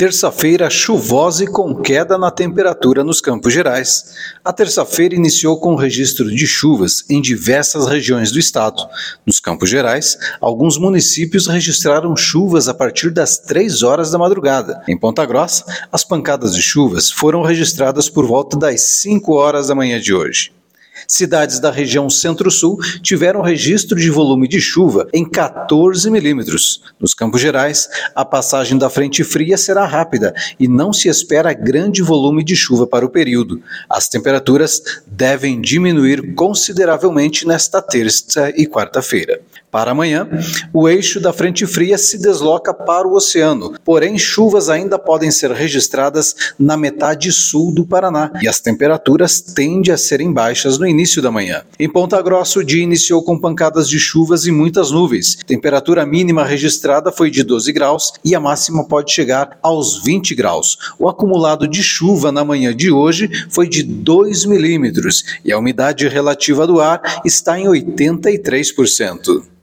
Terça-feira chuvosa e com queda na temperatura nos Campos Gerais. A terça-feira iniciou com o registro de chuvas em diversas regiões do estado. Nos Campos Gerais, alguns municípios registraram chuvas a partir das 3 horas da madrugada. Em Ponta Grossa, as pancadas de chuvas foram registradas por volta das 5 horas da manhã de hoje. Cidades da região Centro-Sul tiveram registro de volume de chuva em 14 milímetros. Nos Campos Gerais, a passagem da frente fria será rápida e não se espera grande volume de chuva para o período. As temperaturas devem diminuir consideravelmente nesta terça e quarta-feira. Para amanhã, o eixo da frente fria se desloca para o oceano, porém chuvas ainda podem ser registradas na metade sul do Paraná e as temperaturas tendem a serem baixas no início da manhã. Em Ponta Grossa, o dia iniciou com pancadas de chuvas e muitas nuvens. Temperatura mínima registrada foi de 12 graus e a máxima pode chegar aos 20 graus. O acumulado de chuva na manhã de hoje foi de 2 milímetros e a umidade relativa do ar está em 83%.